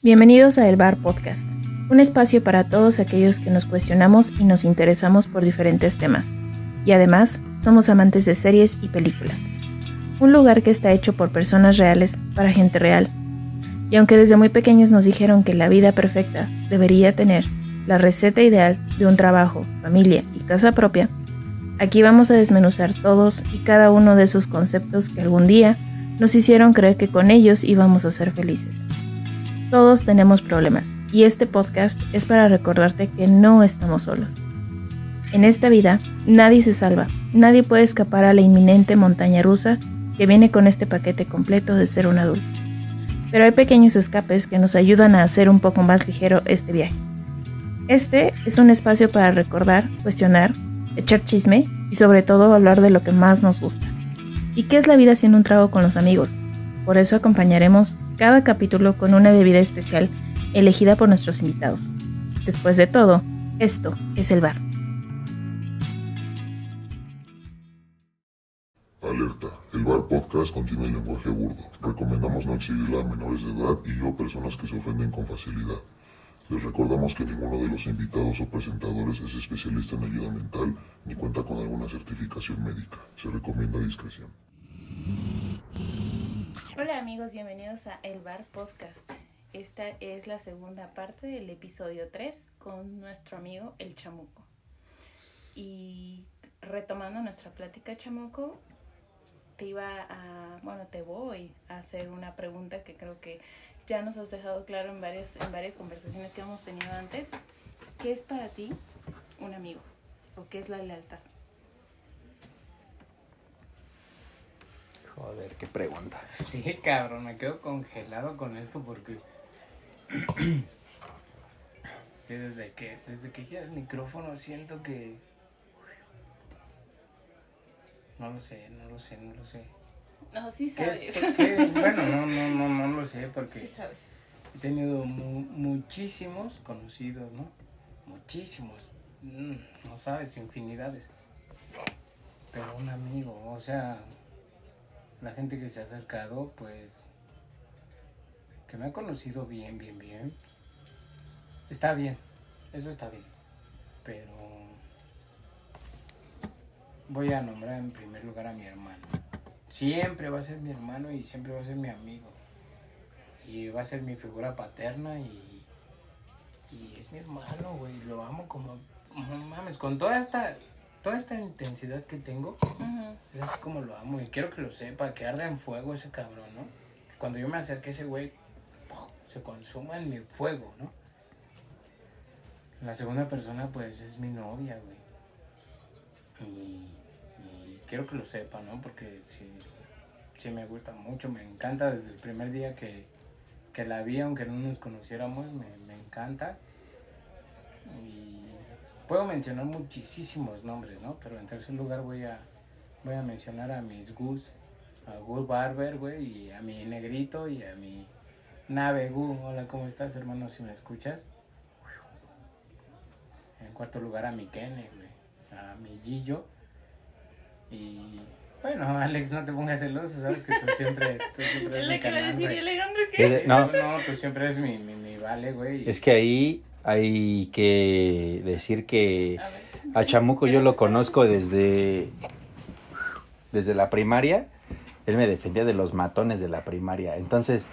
Bienvenidos a El Bar Podcast, un espacio para todos aquellos que nos cuestionamos y nos interesamos por diferentes temas. Y además, somos amantes de series y películas. Un lugar que está hecho por personas reales para gente real. Y aunque desde muy pequeños nos dijeron que la vida perfecta debería tener la receta ideal de un trabajo, familia y casa propia, aquí vamos a desmenuzar todos y cada uno de esos conceptos que algún día nos hicieron creer que con ellos íbamos a ser felices. Todos tenemos problemas y este podcast es para recordarte que no estamos solos. En esta vida nadie se salva, nadie puede escapar a la inminente montaña rusa que viene con este paquete completo de ser un adulto. Pero hay pequeños escapes que nos ayudan a hacer un poco más ligero este viaje. Este es un espacio para recordar, cuestionar, echar chisme y sobre todo hablar de lo que más nos gusta. ¿Y qué es la vida sin un trago con los amigos? Por eso acompañaremos cada capítulo con una bebida especial elegida por nuestros invitados. Después de todo, esto es el bar. Alerta, el bar podcast contiene lenguaje burdo. Recomendamos no exhibirla a menores de edad y o personas que se ofenden con facilidad. Les recordamos que ninguno de los invitados o presentadores es especialista en ayuda mental ni cuenta con alguna certificación médica. Se recomienda discreción. Hola amigos, bienvenidos a El Bar Podcast. Esta es la segunda parte del episodio 3 con nuestro amigo El Chamuco. Y retomando nuestra plática Chamuco, te iba a, bueno, te voy a hacer una pregunta que creo que ya nos has dejado claro en varias, en varias conversaciones que hemos tenido antes. ¿Qué es para ti un amigo? ¿O qué es la lealtad? Joder, qué pregunta. Sí, cabrón, me quedo congelado con esto porque. sí, desde que, desde que gira el micrófono siento que. No lo sé, no lo sé, no lo sé. No, sí ¿Qué sabes. es? ¿Qué- qué? Bueno, no, no, no, no lo sé porque Sí sabes. he tenido mu- muchísimos conocidos, ¿no? Muchísimos. Mm, no sabes, infinidades. Pero un amigo, o sea, la gente que se ha acercado, pues, que me ha conocido bien, bien, bien, está bien, eso está bien. Pero voy a nombrar en primer lugar a mi hermano. Siempre va a ser mi hermano y siempre va a ser mi amigo. Y va a ser mi figura paterna y, y es mi hermano, güey. Lo amo como, mames, con toda esta, toda esta intensidad que tengo. Es así como lo amo y quiero que lo sepa, que arda en fuego ese cabrón, ¿no? Cuando yo me acerque a ese güey, se consuma en mi fuego, ¿no? La segunda persona, pues, es mi novia, güey. Y, y quiero que lo sepa, ¿no? Porque sí, sí me gusta mucho, me encanta desde el primer día que, que la vi, aunque no nos conociéramos, me, me encanta. Y puedo mencionar muchísimos nombres, ¿no? Pero en tercer lugar voy a, voy a mencionar a mis Gus, a Gus Barber, güey, y a mi Negrito y a mi Nave Gu. Hola, ¿cómo estás, hermano? Si me escuchas. En cuarto lugar a mi Kene, güey, a mi Gillo. Y bueno, Alex, no te pongas celoso, sabes que tú siempre, tú siempre eres mi canal, decir, ¿y güey. Alejandro qué? no, No, tú siempre eres mi, mi, mi vale, güey. es que ahí hay que decir que A Chamuco yo lo conozco desde, desde la primaria. Él me defendía de los matones de la primaria. Entonces,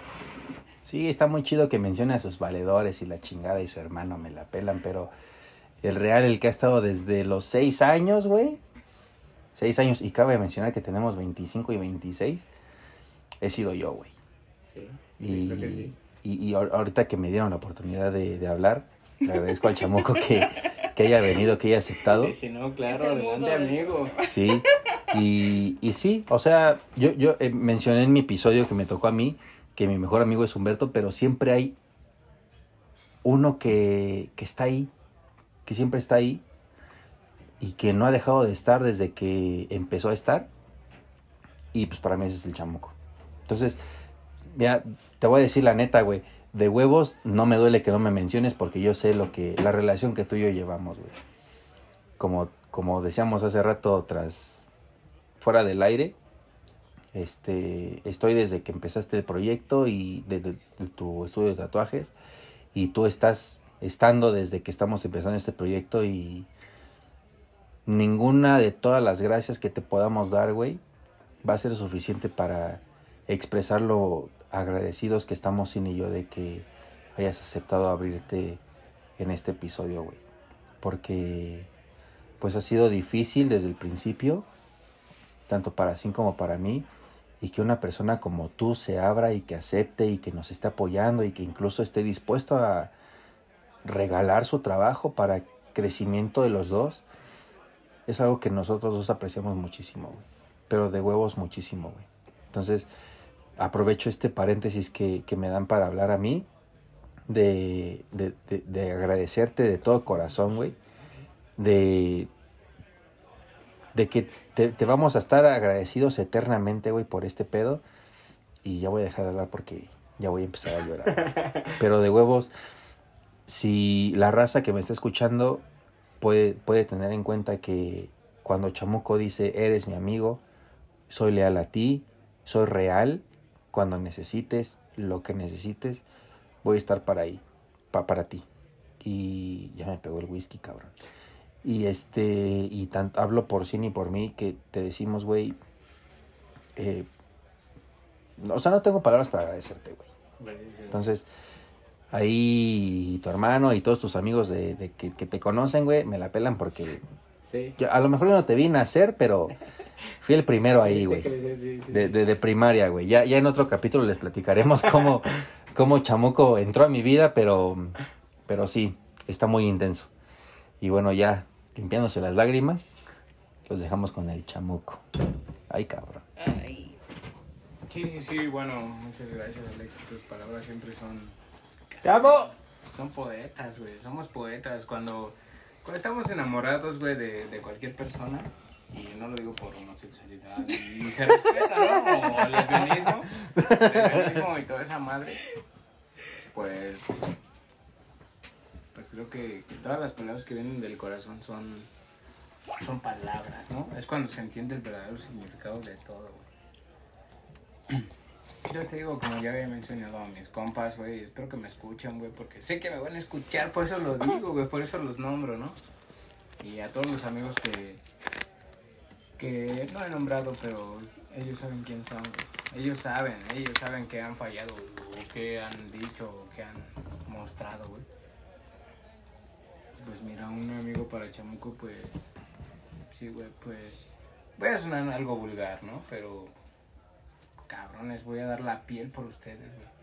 sí, está muy chido que mencione a sus valedores y la chingada y su hermano me la pelan, pero el real, el que ha estado desde los seis años, güey. Seis años, y cabe mencionar que tenemos 25 y 26. He sido yo, güey. Sí, Y, creo que sí. y, y ahor- ahorita que me dieron la oportunidad de, de hablar, le agradezco al chamuco que, que haya venido, que haya aceptado. Sí, sí, no, claro, adelante, del amigo. Sí, y, y sí, o sea, yo, yo eh, mencioné en mi episodio que me tocó a mí que mi mejor amigo es Humberto, pero siempre hay uno que, que está ahí, que siempre está ahí y que no ha dejado de estar desde que empezó a estar. Y pues para mí ese es el chamuco. Entonces, ya te voy a decir la neta, güey. De huevos no me duele que no me menciones porque yo sé lo que la relación que tú y yo llevamos, güey. Como como decíamos hace rato tras fuera del aire, Este, estoy desde que empezaste el proyecto y desde tu estudio de tatuajes y tú estás estando desde que estamos empezando este proyecto y ninguna de todas las gracias que te podamos dar, güey, va a ser suficiente para expresar lo agradecidos que estamos sin y yo de que hayas aceptado abrirte en este episodio, güey. Porque pues ha sido difícil desde el principio, tanto para sí como para mí, y que una persona como tú se abra y que acepte y que nos esté apoyando y que incluso esté dispuesto a regalar su trabajo para crecimiento de los dos, es algo que nosotros dos apreciamos muchísimo, güey. Pero de huevos muchísimo, güey. Entonces, aprovecho este paréntesis que, que me dan para hablar a mí, de, de, de, agradecerte de todo corazón, güey. De, de que te, te, vamos a estar agradecidos eternamente, güey, por este pedo. Y ya voy a dejar de hablar porque ya voy a empezar a llorar. Pero de huevos, si la raza que me está escuchando puede, puede tener en cuenta que cuando Chamuco dice, eres mi amigo, soy leal a ti, soy real, cuando necesites lo que necesites, voy a estar para ahí, pa, para ti. Y ya me pegó el whisky, cabrón. Y este, y tanto hablo por sí ni por mí que te decimos, güey, eh, o sea, no tengo palabras para agradecerte, güey. Entonces, ahí tu hermano y todos tus amigos de, de que, que, te conocen, güey, me la pelan porque Sí. yo, a lo mejor yo no te vi nacer, pero fui el primero ahí, güey. Sí, sí, De, de, de primaria, güey. Ya, ya en otro capítulo les platicaremos cómo, cómo Chamuco entró a mi vida, pero, pero sí, está muy intenso. Y bueno, ya limpiándose las lágrimas, los dejamos con el Chamuco. Ay, cabrón. Ay. Sí, sí, sí, bueno, muchas gracias Alex, tus palabras siempre son... ¡Te amo! Son poetas, güey, somos poetas. Cuando, cuando estamos enamorados, güey, de, de cualquier persona, y no lo digo por homosexualidad, y se respeta, ¿no? O lesbianismo, lesbianismo y toda esa madre, pues... Pues creo que, todas las palabras que vienen del corazón son, son palabras, ¿no? Es cuando se entiende el verdadero significado de todo, güey. Yo te digo, como ya había mencionado a mis compas, güey, espero que me escuchen, güey, porque sé que me van a escuchar, por eso lo digo, güey, por eso los nombro, ¿no? Y a todos los amigos que, que no he nombrado, pero ellos saben quién son. Ellos saben, ellos saben que han fallado, o que han dicho, o que han mostrado, güey. Pues mira, un amigo para Chamuco, pues, sí, güey, pues, voy a sonar algo vulgar, ¿no? Pero cabrones, voy a dar la piel por ustedes, güey.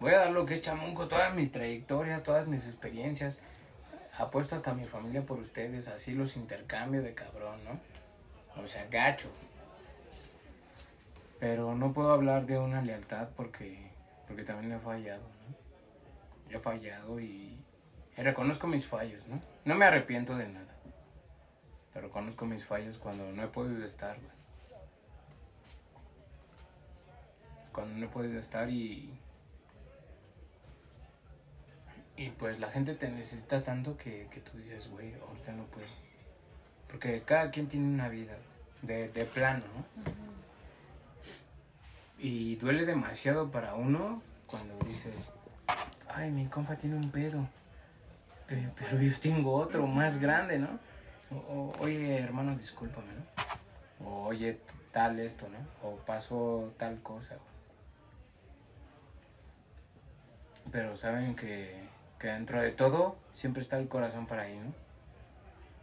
Voy a dar lo que es chamunco, todas mis trayectorias, todas mis experiencias. Apuesto hasta mi familia por ustedes, así los intercambio de cabrón, ¿no? O sea, gacho. Pero no puedo hablar de una lealtad porque, porque también le he fallado, ¿no? He fallado y, y reconozco mis fallos, ¿no? No me arrepiento de nada. Pero conozco mis fallos cuando no he podido estar, güey. cuando no he podido estar y y pues la gente te necesita tanto que, que tú dices, güey, ahorita no puedo. Porque cada quien tiene una vida de, de plano, ¿no? Y duele demasiado para uno cuando dices, ay, mi compa tiene un pedo, pero, pero yo tengo otro más grande, ¿no? O, oye, hermano, discúlpame, ¿no? O oye, tal esto, ¿no? O pasó tal cosa, pero saben que, que, dentro de todo siempre está el corazón para ahí, ¿no?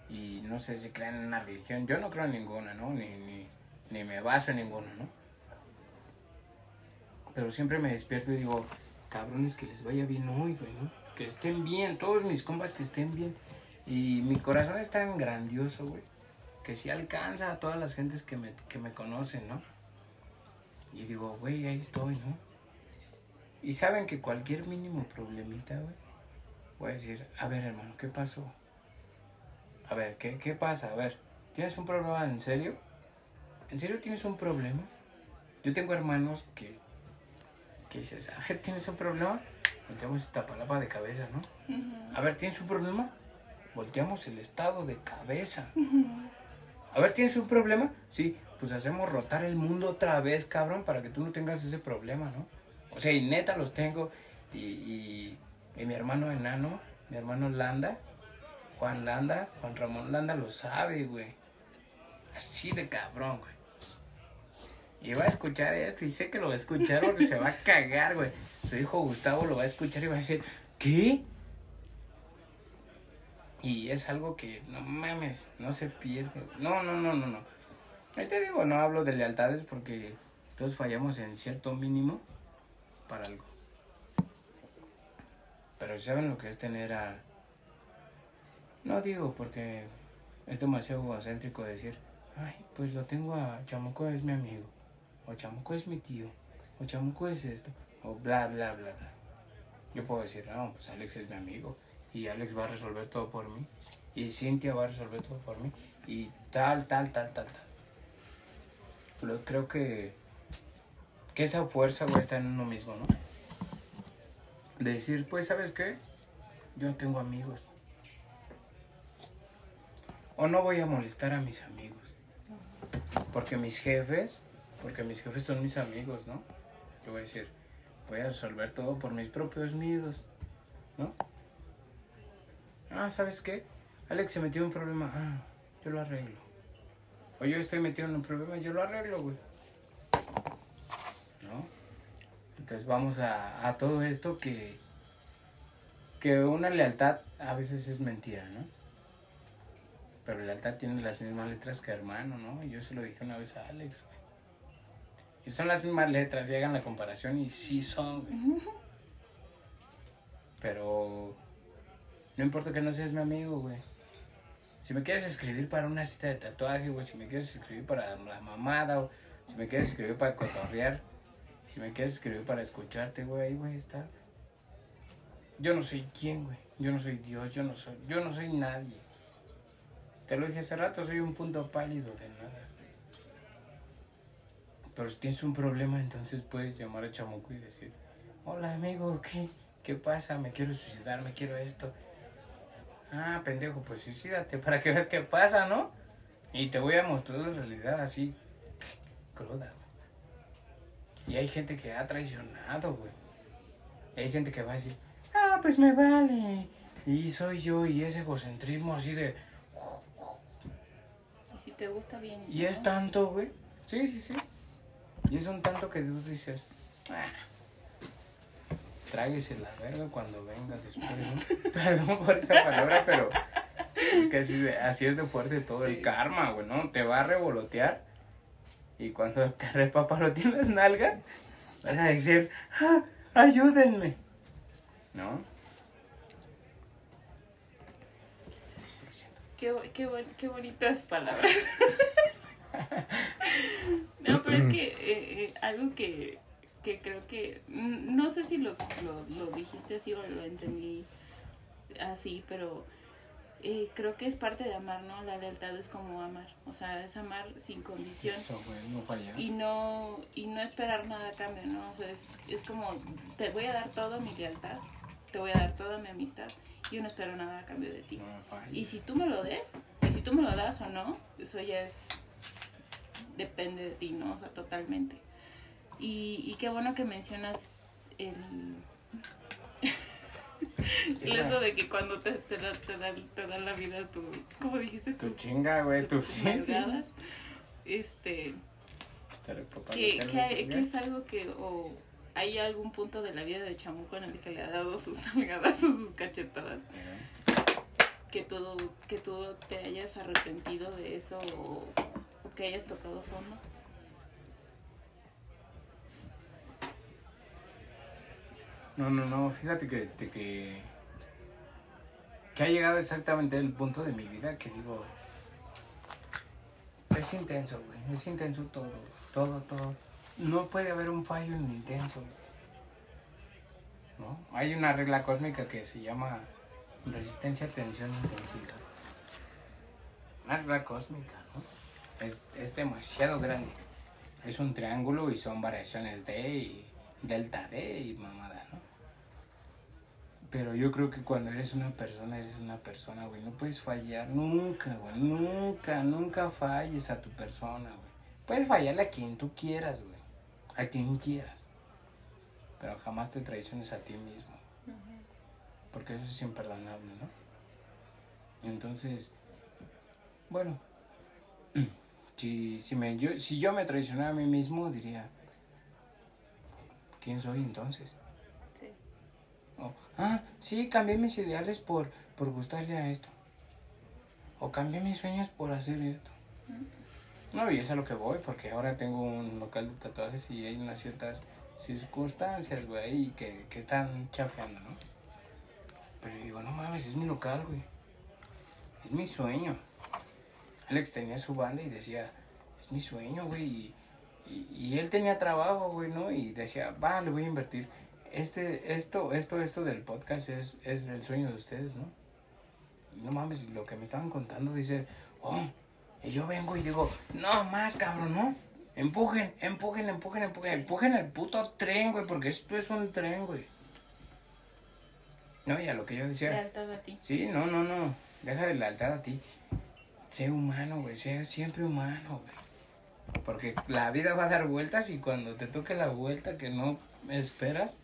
Y no sé si creen en una religión, yo no creo en ninguna, ¿no? Ni, ni, ni me baso en ninguna, ¿no? Pero siempre me despierto y digo, cabrones, que les vaya bien hoy, güey, ¿no? Que estén bien, todos mis compas que estén bien. Y mi corazón es tan grandioso, güey, que si alcanza a todas las gentes que me, que me conocen, ¿no? Y digo, güey, ahí estoy, ¿no? Y saben que cualquier mínimo problemita, güey, voy a decir, a ver, hermano, ¿qué pasó? A ver, ¿qué, ¿qué pasa? A ver, ¿tienes un problema en serio? ¿En serio tienes un problema? Yo tengo hermanos que, que dices, a ver, ¿tienes un problema? Volteamos esta palapa de cabeza, ¿no? A ver, ¿tienes un problema? Volteamos el estado de cabeza. A ver, ¿tienes un problema? Sí, pues hacemos rotar el mundo otra vez, cabrón, para que tú no tengas ese problema, ¿no? O sea, y neta los tengo. Y, y, y mi hermano enano, mi hermano Landa, Juan Landa, Juan Ramón Landa lo sabe, güey. Así de cabrón, güey. Y va a escuchar esto y sé que lo va a escuchar porque se va a cagar, güey. Su hijo Gustavo lo va a escuchar y va a decir, ¿qué? Y es algo que, no mames, no se pierde. No, no, no, no, no. Ahí te digo, no hablo de lealtades porque todos fallamos en cierto mínimo para algo. Pero saben lo que es tener a... No digo porque es demasiado egocéntrico decir, ay, pues lo tengo a Chamuco es mi amigo, o Chamuco es mi tío, o Chamuco es esto, o bla, bla, bla, bla. Yo puedo decir, no, pues Alex es mi amigo y Alex va a resolver todo por mí y Cintia va a resolver todo por mí y tal, tal, tal, tal, tal. Pero creo que, que esa fuerza va a estar en uno mismo, ¿no? De decir, pues, ¿sabes qué? Yo tengo amigos. O no voy a molestar a mis amigos. Porque mis jefes, porque mis jefes son mis amigos, ¿no? Yo voy a decir, voy a resolver todo por mis propios miedos, ¿no? Ah, ¿sabes qué? Alex se metió en un problema. Ah, yo lo arreglo. O yo estoy metido en un problema, yo lo arreglo, güey. ¿No? Entonces vamos a, a todo esto que, que una lealtad a veces es mentira, ¿no? Pero lealtad tiene las mismas letras que hermano, ¿no? Yo se lo dije una vez a Alex, güey. Y son las mismas letras, y hagan la comparación y sí son, güey. Pero no importa que no seas mi amigo, güey. Si me quieres escribir para una cita de tatuaje, güey, si me quieres escribir para la mamada, o si me quieres escribir para cotorrear, si me quieres escribir para escucharte, güey, ahí voy a estar. Yo no soy quién, güey. Yo no soy Dios, yo no soy, yo no soy nadie. Te lo dije hace rato, soy un punto pálido de nada. Pero si tienes un problema, entonces puedes llamar a Chamuco y decir, hola amigo, ¿qué, ¿qué pasa? Me quiero suicidar, me quiero esto. Ah, pendejo, pues suicídate para que veas qué pasa, ¿no? Y te voy a mostrar la realidad así, cruda. Y hay gente que ha traicionado, güey. Hay gente que va a decir, ah, pues me vale. Y soy yo, y ese egocentrismo así de... Y si te gusta bien. Y es tanto, güey. Sí, sí, sí. Y es un tanto que tú dices, ah, tráguese la verga cuando venga después. ¿no? Perdón por esa palabra, pero es que así, así es de fuerte todo el karma, güey, ¿no? Te va a revolotear y cuando te repapaloteen las nalgas, vas a decir, ah, ayúdenme. ¿No? Lo siento. Qué, qué, bon- qué bonitas palabras. no, pero es que eh, eh, algo que, que creo que, no sé si lo, lo, lo dijiste así o lo entendí así, pero eh, creo que es parte de amar, ¿no? La lealtad es como amar, o sea, es amar sin condición. Eso, güey, no falla. y no y no esperar nada a cambio, ¿no? O sea, es, es como, te voy a dar toda mi lealtad, te voy a dar toda mi amistad yo no espero nada a cambio de ti. No. Y si tú me lo des, y si tú me lo das o no, eso ya es, depende de ti, ¿no? O sea, totalmente. Y, y qué bueno que mencionas el... Sí, el eso de que cuando te, te, da, te, da, te da la vida tu... ¿Cómo dijiste? Tu chinga, güey, tu tus. Este... Que, que, que es algo que o hay algún punto de la vida de Chamuco en el que le ha dado sus nalgadas o sus cachetadas que tú que tú te hayas arrepentido de eso o, o que hayas tocado fondo No, no, no, fíjate que, que, que ha llegado exactamente el punto de mi vida que digo, es intenso, güey, es intenso todo, todo, todo. No puede haber un fallo en intenso, ¿no? Hay una regla cósmica que se llama resistencia, tensión, intensidad. Una regla cósmica, ¿no? Es, es demasiado grande. Es un triángulo y son variaciones D y delta D y mamada, ¿no? Pero yo creo que cuando eres una persona, eres una persona, güey. No puedes fallar nunca, güey. Nunca, nunca falles a tu persona, güey. Puedes fallarle a quien tú quieras, güey. A quien quieras. Pero jamás te traiciones a ti mismo. Porque eso es imperdonable, ¿no? Entonces, bueno, si, si, me, yo, si yo me traicionara a mí mismo, diría, ¿quién soy entonces? Sí. O, ah, sí, cambié mis ideales por, por gustarle a esto. O cambié mis sueños por hacer esto. No, y es a lo que voy, porque ahora tengo un local de tatuajes y hay unas ciertas circunstancias, güey, que, que están chafeando, ¿no? Pero yo digo, no mames, es mi local, güey. Es mi sueño. Alex tenía su banda y decía, es mi sueño, güey. Y, y, él tenía trabajo, güey, ¿no? Y decía, va, le voy a invertir. Este, esto, esto, esto del podcast es, es el sueño de ustedes, ¿no? No mames, lo que me estaban contando dice, oh, y yo vengo y digo, no más, cabrón, ¿no? Empujen, empujen, empujen, empujen, empujen el puto tren, güey, porque esto es un tren, güey. No, y a lo que yo decía. Lealtad a ti. Sí, no, no, no. Deja de lealtad a ti. Sé humano, güey. Sé siempre humano, güey. Porque la vida va a dar vueltas y cuando te toque la vuelta que no esperas,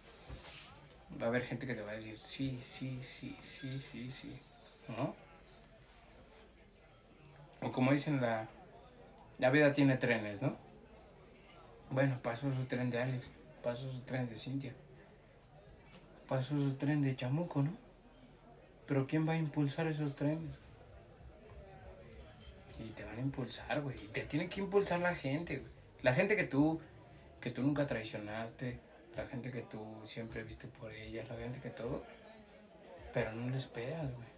va a haber gente que te va a decir, sí, sí, sí, sí, sí, sí. ¿No? O como dicen, la, la vida tiene trenes, ¿no? Bueno, pasó su tren de Alex, pasó su tren de Cintia, pasó su tren de Chamuco, ¿no? Pero ¿quién va a impulsar esos trenes? Y te van a impulsar, güey. Y te tiene que impulsar la gente, güey. La gente que tú, que tú nunca traicionaste, la gente que tú siempre viste por ella, la gente que todo. Pero no le esperas, güey.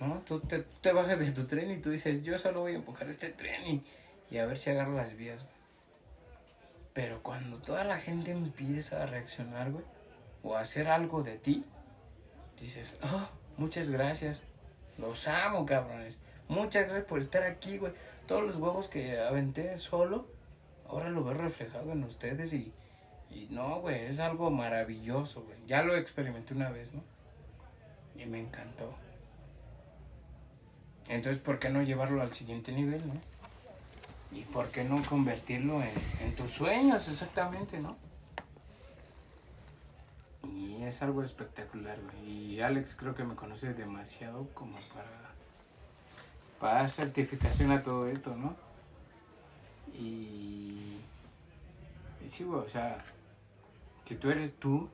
¿No? Tú te, te bajas de tu tren y tú dices, yo solo voy a empujar este tren y, y a ver si agarro las vías. Pero cuando toda la gente empieza a reaccionar, güey, o a hacer algo de ti, dices, oh, muchas gracias. Los amo, cabrones. Muchas gracias por estar aquí, güey. Todos los huevos que aventé solo, ahora lo veo reflejado en ustedes y, y no, güey, es algo maravilloso, güey. Ya lo experimenté una vez, ¿no? Y me encantó. Entonces, ¿por qué no llevarlo al siguiente nivel, no? ¿Y por qué no convertirlo en, en tus sueños, exactamente, no? Y es algo espectacular, güey. Y Alex creo que me conoce demasiado como para, para dar certificación a todo esto, ¿no? Y, y sí, güey, o sea, si tú eres tú,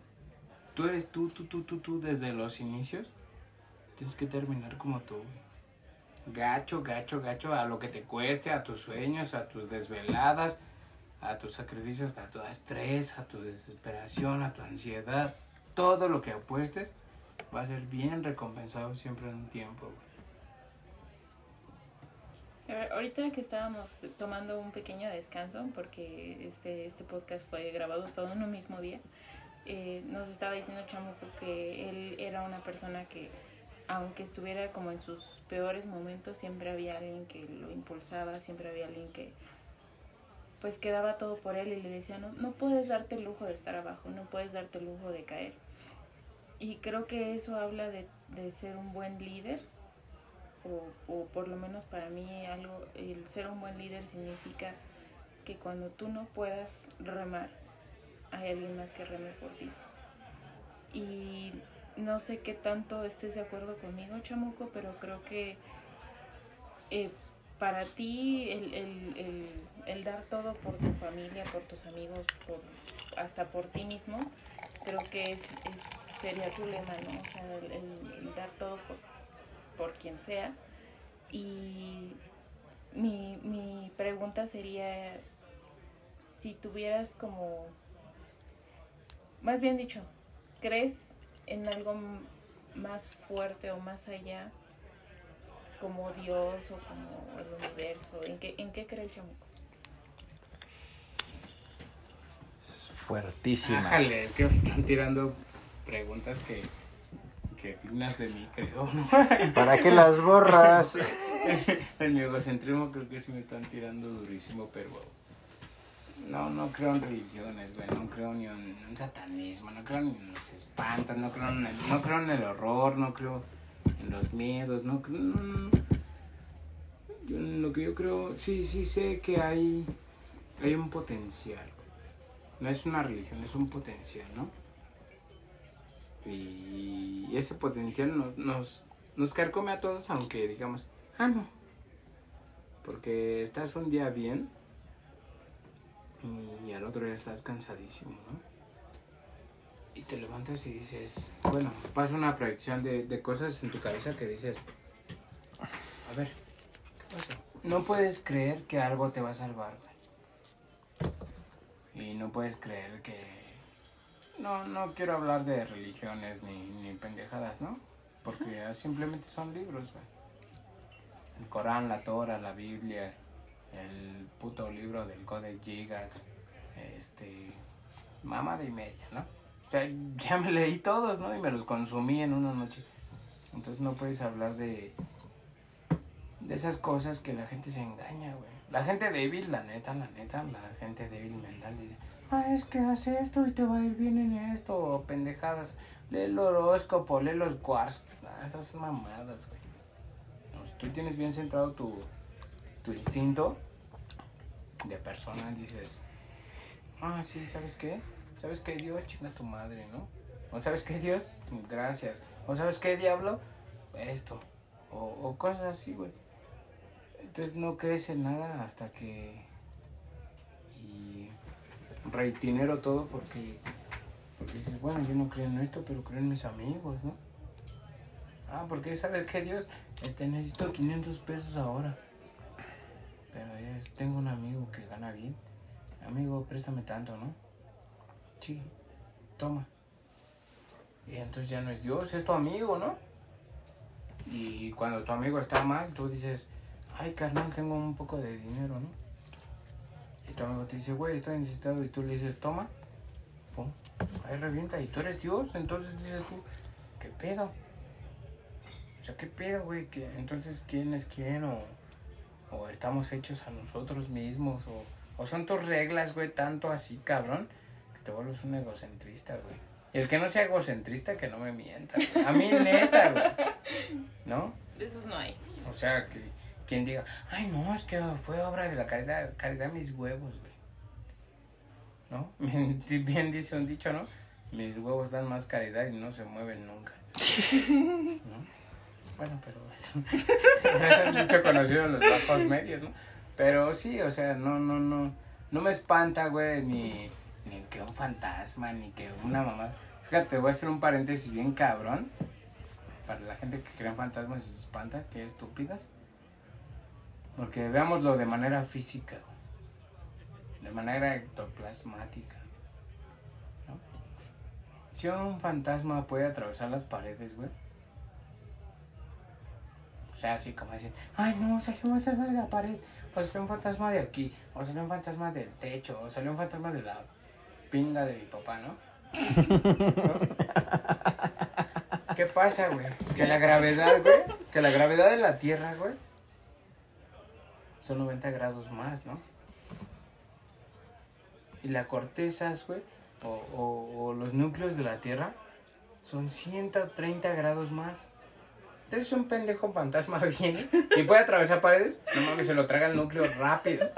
tú eres tú, tú, tú, tú, tú desde los inicios, tienes que terminar como tú, güey. Gacho, gacho, gacho, a lo que te cueste, a tus sueños, a tus desveladas, a tus sacrificios, a tu estrés, a tu desesperación, a tu ansiedad. Todo lo que apuestes va a ser bien recompensado siempre en un tiempo. A ahorita que estábamos tomando un pequeño descanso, porque este, este podcast fue grabado todo en un mismo día, eh, nos estaba diciendo Chamuco que él era una persona que, aunque estuviera como en sus peores momentos, siempre había alguien que lo impulsaba, siempre había alguien que pues quedaba todo por él y le decía, no, no puedes darte el lujo de estar abajo, no puedes darte el lujo de caer. Y creo que eso habla de, de ser un buen líder, o, o por lo menos para mí algo, el ser un buen líder significa que cuando tú no puedas remar, hay alguien más que reme por ti. Y no sé qué tanto estés de acuerdo conmigo, Chamuco, pero creo que eh, para ti el, el, el, el, dar todo por tu familia, por tus amigos, por, hasta por ti mismo, creo que es, es sería tu lema, ¿no? O sea, el, el dar todo por, por quien sea. Y mi, mi pregunta sería, si tuvieras como, más bien dicho, ¿crees en algo más fuerte o más allá, como Dios o como el universo? ¿En qué, en qué cree el chamuco? Es fuertísima. Ájale, es que me están tirando preguntas que, que dignas de mí, creo, ¿no? ¿Para qué las borras? en mi egocentrismo creo que sí me están tirando durísimo, pero no, no creo en religiones, güey. No creo ni en, en satanismo, no creo ni en los espantos, no creo en el, no creo en el horror, no creo en los miedos, no creo. No, no, no. Yo, en lo que yo creo, sí, sí sé que hay, hay un potencial. No es una religión, es un potencial, ¿no? Y ese potencial nos, nos, nos carcome a todos, aunque digamos, ah, no. Porque estás un día bien y al otro día estás cansadísimo, ¿no? Y te levantas y dices, bueno, pasa una proyección de, de cosas en tu cabeza que dices, a ver, ¿qué pasa? No puedes creer que algo te va a salvar, güey. Y no puedes creer que... No, no quiero hablar de religiones ni, ni pendejadas, ¿no? Porque simplemente son libros, güey. El Corán, la Torah, la Biblia, el puto libro del Codex Gigax, este, mamada y media, ¿no? O sea, ya me leí todos, ¿no? Y me los consumí en una noche. Entonces no puedes hablar de, de esas cosas que la gente se engaña, güey. La gente débil, la neta, la neta, la gente débil mental dice, ah, es que hace esto y te va a ir bien en esto, pendejadas. Lee el horóscopo, lee los quarks, ah, esas mamadas, güey. Si tú tienes bien centrado tu, tu instinto de persona, dices, ah, sí, ¿sabes qué? ¿Sabes qué, Dios? Chinga tu madre, ¿no? ¿O sabes qué, Dios? Gracias. ¿O sabes qué, diablo? Esto. O, cosas así, güey. Entonces no crees en nada hasta que... Y reitinero todo porque... Porque dices, bueno, yo no creo en esto, pero creo en mis amigos, ¿no? Ah, porque ¿sabes qué, Dios? Este, necesito 500 pesos ahora. Pero es, tengo un amigo que gana bien. Amigo, préstame tanto, ¿no? Sí, toma. Y entonces ya no es Dios, es tu amigo, ¿no? Y cuando tu amigo está mal, tú dices, ay, carnal, tengo un poco de dinero, ¿no? Y tu amigo te dice, güey, estoy necesitado. Y tú le dices, toma. Pum. Ahí revienta. Y tú eres Dios. Entonces dices tú, ¿qué pedo? O sea, ¿qué pedo, güey? ¿Qué- Entonces, ¿quién es quién? O, o estamos hechos a nosotros mismos. O, o son tus reglas, güey, tanto así, cabrón, que te vuelves un egocentrista, güey. Y el que no sea egocentrista, que no me mienta. güey. A mí, neta, güey. ¿No? De esos no hay. O sea, que quien diga, ay, no, es que fue obra de la caridad, caridad mis huevos, güey. ¿No? Bien, bien dice un dicho, ¿no? Mis huevos dan más caridad y no se mueven nunca. ¿No? Bueno, pero eso, es mucho conocido en los bajos medios, ¿no? Pero sí, o sea, no, no, no, no me espanta, güey, ni, que un fantasma, ni que una mamá. Fíjate, voy a hacer un paréntesis bien cabrón. Para la gente que cree en fantasmas y se espanta, que estúpidas. Porque veámoslo de manera física, de manera ectoplasmática. ¿no? Si un fantasma puede atravesar las paredes, güey. O sea, así como decir, ay no, salió un fantasma de la pared, o salió un fantasma de aquí, o salió un fantasma del techo, o salió un fantasma de la pinga de mi papá, ¿no? ¿Qué pasa, güey? Que la gravedad, güey, que la gravedad de la Tierra, güey, son 90 grados más, ¿no? Y la corteza, güey, o, o- o los núcleos de la Tierra son 130 grados más. Entonces un pendejo fantasma viene y puede atravesar paredes, no mames, se lo traga el núcleo rápido.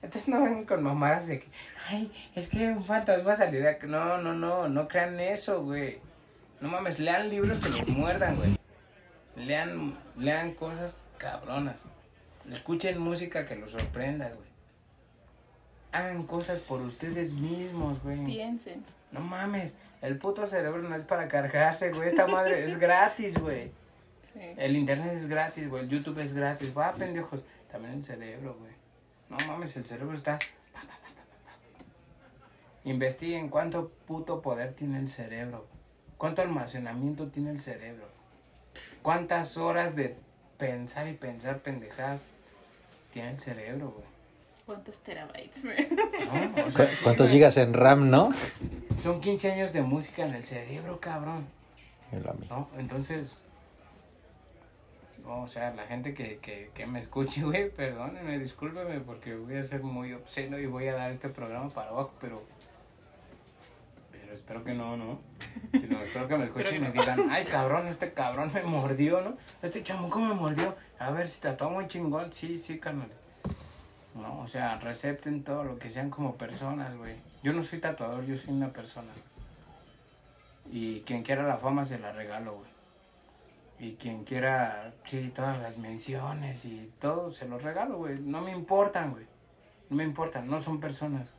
Entonces no vengan con mamadas de que, ay, es que un fantasma salió de aquí. No, no, no, no crean eso, güey. No mames, lean libros que los muerdan, güey. Lean, lean cosas cabronas. Escuchen música que los sorprenda, güey. Hagan cosas por ustedes mismos, güey. Piensen. No mames, el puto cerebro no es para cargarse, güey. Esta madre es gratis, güey. Sí. El internet es gratis, güey. El YouTube es gratis. Va, pendejos. También el cerebro, güey. No mames, el cerebro está. pa, pa, pa. Investiguen cuánto puto poder tiene el cerebro. Cuánto almacenamiento tiene el cerebro. Cuántas horas de pensar y pensar pendejadas tiene el cerebro, güey. ¿Cuántos terabytes? ¿No? O ¿Cu- sea, sí, ¿Cuántos güey. gigas en RAM, no? Son 15 años de música en el cerebro, cabrón. El. ¿no? Entonces, No, o sea, la gente que, que, que me escuche, güey, perdónenme, discúlpeme porque voy a ser muy obsceno y voy a dar este programa para abajo, pero... Pero espero que no, ¿no? Sino espero que me escuchen y me digan, ay, cabrón, este cabrón me mordió, ¿no? Este chamuco me mordió. A ver si tatuó muy chingón. Sí, sí, carnal. No, o sea, recepten todo lo que sean como personas, güey. Yo no soy tatuador, yo soy una persona. Y quien quiera la fama se la regalo, güey. Y quien quiera, sí, todas las menciones y todo, se los regalo, güey. No me importan, güey. No me importan, no son personas.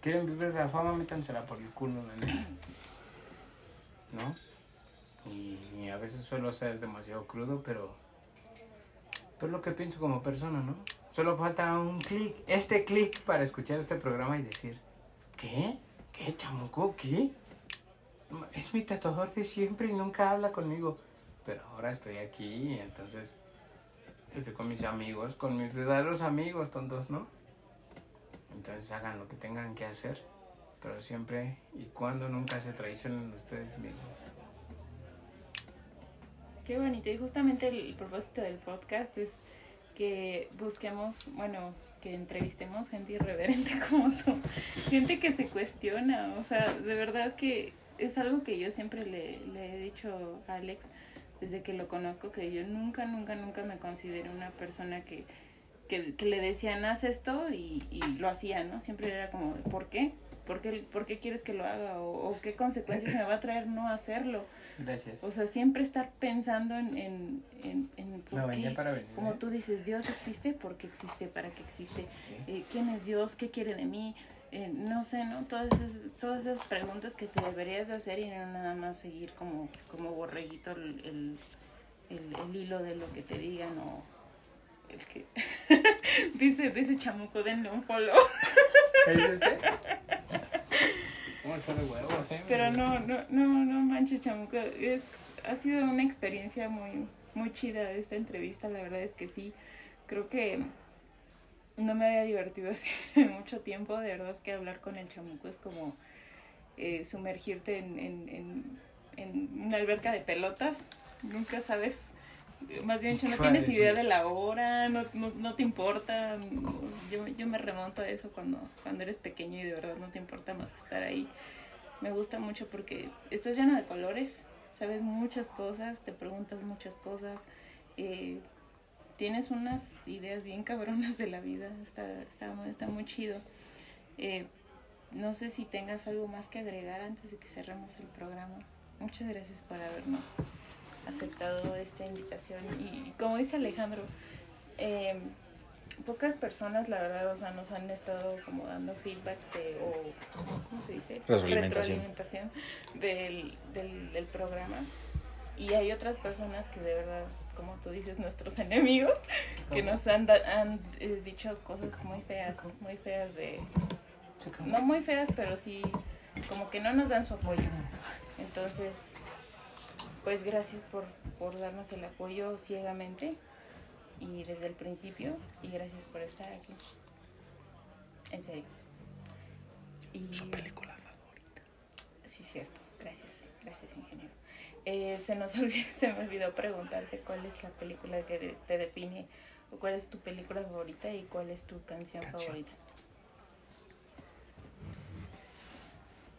Quieren vivir la fama, métansela por el culo, la neta. ¿No? Y, a veces suelo ser demasiado crudo, pero... Pero es lo que pienso como persona, ¿no? Solo falta un clic, este clic para escuchar este programa y decir, ¿qué? ¿Qué, chamuco? ¿Qué? Es mi tatuador de siempre y nunca habla conmigo. Pero ahora estoy aquí y entonces estoy con mis amigos, con mis verdaderos amigos, tontos, ¿no? Entonces hagan lo que tengan que hacer, pero siempre y cuando nunca se traicionen ustedes mismos. Qué bonito. Y justamente el, propósito del podcast es que busquemos, bueno, que entrevistemos gente irreverente como tú, gente que se cuestiona, o sea, de verdad que es algo que yo siempre le, le he dicho a Alex desde que lo conozco, que yo nunca, nunca, nunca me considero una persona que, que, que le decían haz esto y, y lo hacía, ¿no? Siempre era como, ¿por qué? ¿Por qué, por qué quieres que lo haga? O, o qué consecuencias me va a traer no hacerlo? Gracias. O sea, siempre estar pensando en, en, en, en por venía qué. para venir. Como ¿eh? tú dices, Dios existe, ¿por qué existe? ¿Para qué existe? Sí. Eh, ¿Quién es Dios? ¿Qué quiere de mí? Eh, no sé, ¿no? Todas esas, todas esas preguntas que te deberías de hacer y no nada más seguir como, como borreguito el, el, el- el hilo de lo que te digan o el que... dice, dice chamuco, denle un follow. ¿Es este? ¿Cómo está de huevos, eh? Pero no, no, no, no manches, chamuco. Es, ha sido una experiencia muy, muy chida esta entrevista. La verdad es que sí. Creo que no me había divertido así mucho tiempo. De verdad que hablar con el chamuco es como eh, sumergirte en, en, en, en una alberca de pelotas. Nunca sabes. Más bien, dicho, no ¿Qué iba a tienes idea de la hora, no, no, no te importa. Yo, yo me remonto a eso cuando, cuando eres pequeño y de verdad no te importa más que estar ahí me gusta mucho porque estás lleno de colores, sabes muchas cosas, te preguntas muchas cosas, eh, tienes unas ideas bien cabronas de la vida, está, está, muy- está muy chido. Eh, no sé si tengas algo más que agregar antes de que cerremos el programa. Muchas gracias por habernos aceptado esta invitación y como dice Alejandro, eh, pocas personas la verdad o sea nos han estado como dando feedback de o cómo se dice Retroalimentación. Retroalimentación del, del, del programa y hay otras personas que de verdad como tú dices nuestros enemigos que nos han, da- han eh, dicho cosas muy feas muy feas de no muy feas pero sí como que no nos dan su apoyo entonces pues gracias por, por darnos el apoyo ciegamente y desde el principio y gracias por estar aquí. En serio. Y... película favorita. Sí, cierto. Eh, se, nos olvidó, se me olvidó preguntarte cuál es la película que te define o cuál es tu película favorita y cuál es tu canción, Canción. favorita.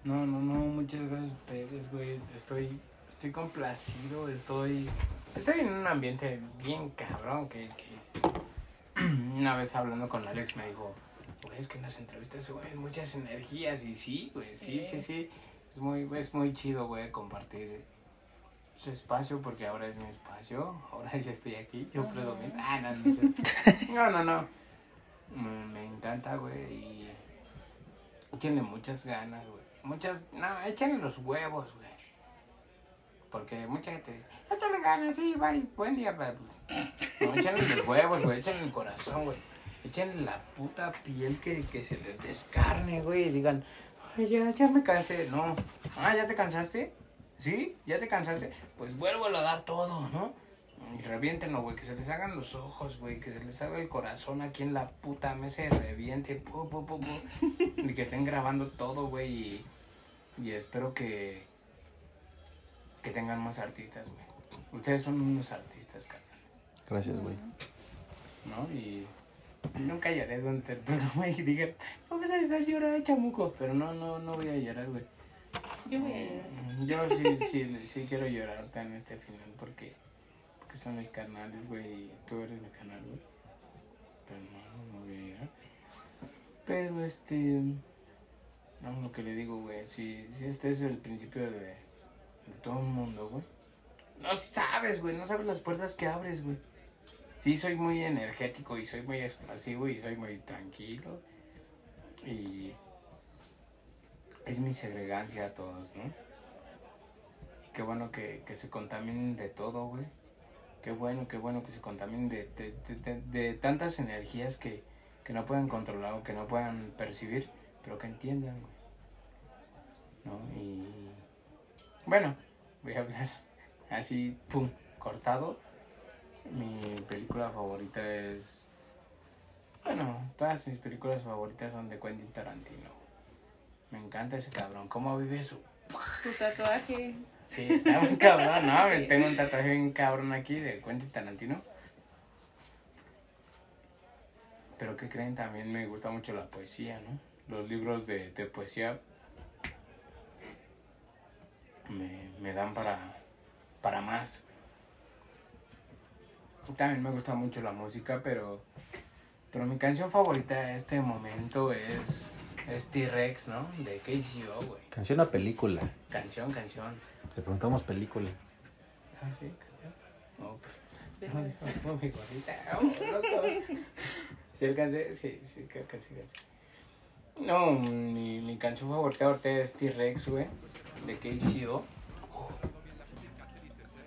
No, no, no, muchas gracias a ustedes, güey. Estoy, estoy complacido, estoy, estoy en un ambiente bien cabrón que, que una vez hablando con Alex me dijo, güey, es que en las entrevistas se mueven muchas energías y sí, güey, sí, sí, Sí. sí. Es muy, es muy chido, güey, compartir su espacio porque ahora es mi espacio, ahora ya estoy aquí, yo predomino. Ah, no, no, no, no, no. Me, me encanta, güey, y échenle muchas ganas, güey. Muchas, no, échenle los huevos, güey. Porque mucha gente dice, échale ganas, sí, bye, buen día, bye. No, échenle los huevos, güey, échenle el corazón, güey. Échenle la puta piel que, que se les descarne, güey, y digan, ay, ya, ya me cansé. No, ah, ¿ya te cansaste? ¿Sí? ¿Ya te cansaste? Pues vuelvo a dar todo, ¿no? Y reviéntenlo, güey, que se les hagan los ojos, güey, que se les haga el corazón aquí en la puta mesa y reviente, pu, pu, pu. y que estén grabando todo, güey, y, y espero que, que tengan más artistas, güey. Ustedes son unos artistas, carnal. Gracias, güey. ¿no? Y nunca lloré durante el programa y dije, vamos a hacer llorar chamuco. Pero no, no, no voy a llorar, güey. Llorar. Yo sí, sí, sí quiero llorar en este final porque, porque son mis canales, güey, tú eres mi canal, güey. Pero no, no voy a llorar. Pero este, no, lo que le digo, güey, si, si este es el principio de, de todo el mundo, güey. No sabes, güey, no sabes las puertas que abres, güey. Sí, soy muy energético y soy muy explosivo y soy muy tranquilo. Y es mi segregancia a todos, ¿no? Qué bueno que, que se contaminen de todo, güey. Qué bueno, qué bueno que se contaminen de, de, de, de- tantas energías que, que no puedan controlar o que no puedan percibir, pero que entiendan, güey. ¿No? Y bueno, voy a hablar así, pum, cortado. Mi película favorita es... Bueno, todas mis películas favoritas son de Quentin Tarantino. Me encanta ese cabrón. ¿Cómo vive su Tu tatuaje. Sí, está muy cabrón, ¿no? Tengo un tatuaje bien cabrón aquí de Quentin Tarantino. Pero que creen, también me gusta mucho la poesía, ¿no? Los libros de, de poesía me, me dan para, para más. También me gusta mucho la música, pero, pero mi canción favorita de este momento es, es T-Rex, ¿no? De KCO, güey. Canción o película. Canción, canción. Te preguntamos película. Ah, sí, canción. No, pues. No, dijo, mi gordita. Vamos, loco. ¿Sí alcancé? Sí, sí, creo que sí alcancé. No, mi, mi canción favorita ahorita es T-Rex, güey. De KCO.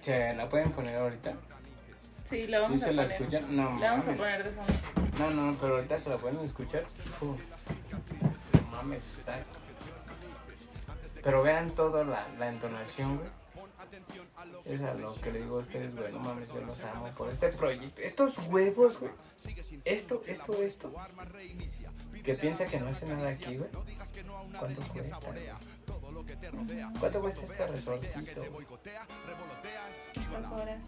¿Se la pueden poner ahorita? Sí, la ¿Sí vamos se a la poner. escuchan? No, La vamos a mames. poner de fondo. No, no, pero ahorita se la pueden escuchar. Pero vean toda la, entonación, güey. Es a lo que le digo a ustedes, güey. No mames, yo los amo por este proyecto. Estos huevos, güey. Esto, esto, esto. Que piensa que no hace nada aquí, güey. ¿Cuánto cuesta? ¿Cuánto cuesta este resortito? Estas horas.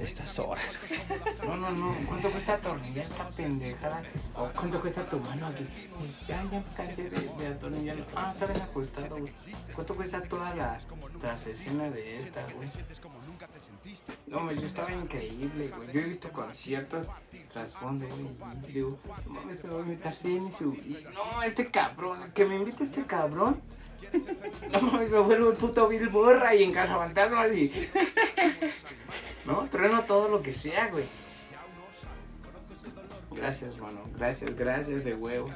Estas horas. No, no, no. ¿Cuánto cuesta atornillar esta pendejada? ¿O cuánto cuesta tu mano aquí? Ya, ya me cansé de, de atornillar. Ah, está bien ajustado, güey. ¿Cuánto cuesta toda la trasescena de esta, güey? No, yo estaba increíble, güey. Yo he visto conciertos trasfondo, güey. Y digo, no mames, me voy a invitar sí, ni su... No, este cabrón, que me invite este cabrón. No mames, me vuelvo el puto Bill Borra y en Casa Fantasmas y... No, trueno todo lo que sea, güey. Gracias, mano. Gracias, gracias de huevos.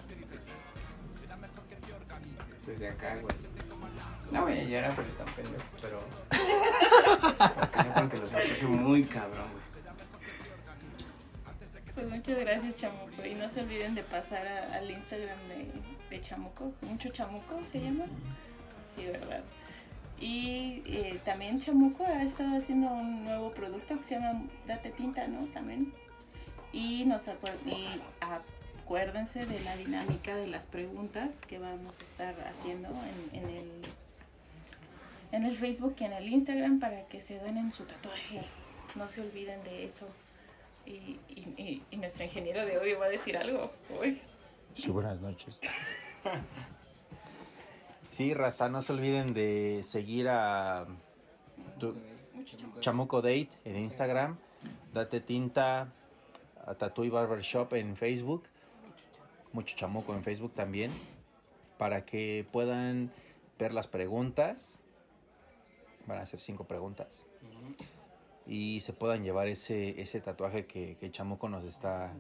Desde acá, güey. No voy a llorar porque están pendejos, pero. Porque sepan que los aprecio muy cabrón, güey. Pues muchas gracias, Chamuco. Y no se olviden de pasar a- al Instagram de, de Chamuco. Mucho Chamuco se llama. Sí, ¿verdad? Y eh, también Chamuco ha estado haciendo un nuevo producto que se llama Date Tinta, ¿no? También. Y, nos acuer- y acuérdense de la dinámica de las preguntas que vamos a estar haciendo en, en el, en el Facebook y en el Instagram para que se den en su tatuaje. No se olviden de eso. Y, y- y- y nuestro ingeniero de audio va a decir algo. Uy. Sí, buenas noches. Sí, raza, no se olviden de seguir a tu- chamuco. Chamuco Date en Instagram, Date Tinta, a Tattoo y Barber Shop en Facebook, mucho chamuco en Facebook también, para que puedan ver las preguntas. Van a ser cinco preguntas. Y se puedan llevar ese, ese tatuaje que, que Chamuco nos está.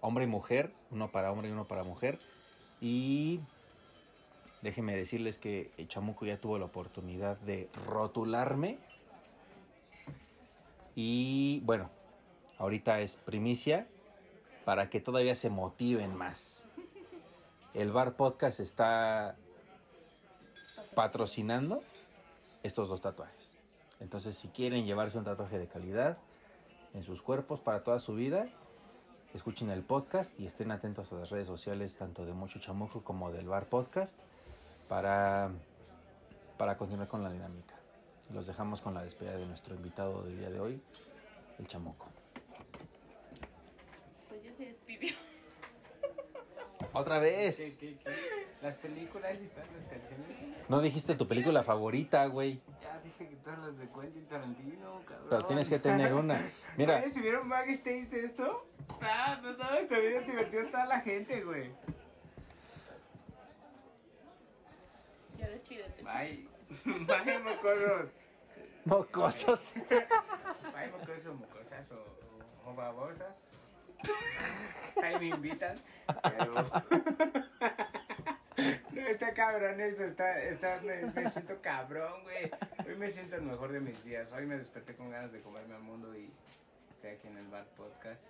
Hombre y mujer, uno para hombre y uno para mujer. Y déjenme decirles que Chamuco ya tuvo la oportunidad de rotularme. Y bueno, ahorita es primicia para que todavía se motiven más. El Bar Podcast está patrocinando estos dos tatuajes. Entonces, si quieren llevarse un tatuaje de calidad en sus cuerpos para toda su vida, escuchen el podcast y estén atentos a las redes sociales tanto de Mucho Chamuco como del Bar Podcast para, para continuar con la dinámica. Los dejamos con la despedida de nuestro invitado del día de hoy, El chamuco. Pues ya se despidió. Otra ¿Qué, vez. qué, qué? Las películas y todas las canciones. No dijiste tu película favorita, güey. Ya dije que todas las de Quentin Tarantino, cabrón. Pero tienes que tener una. Mira, Oye, ¿si vieron backstage de esto? Ah, no, no, está bien divertido toda la gente, güey. Ya despídete. Bye. Bye, mocosos. mocosos. Bye, mocosos, mocosas o, o, o babosas. Ahí me invitan. Pero... No, está cabrón esto, está, está, me, siento cabrón, güey. Hoy me siento el mejor de mis días. Hoy me desperté con ganas de comerme al mundo y estoy aquí en el bar podcast.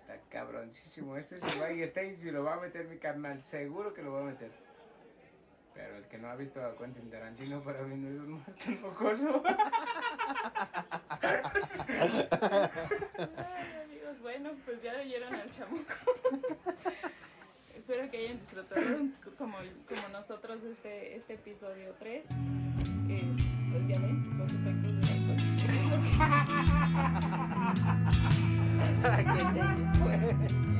Está cabroncísimo. Este se va y está y lo va a meter mi carnal, seguro que lo va a meter. Pero el que no ha visto a Quentin Tarantino para mí no es un más que mocoso. Ay, amigos, bueno, pues ya oyeron al chamuco. Espero que hayan disfrutado como, como nosotros este, este episodio 3. Eh, pues ya ven, los efectos del alcohol.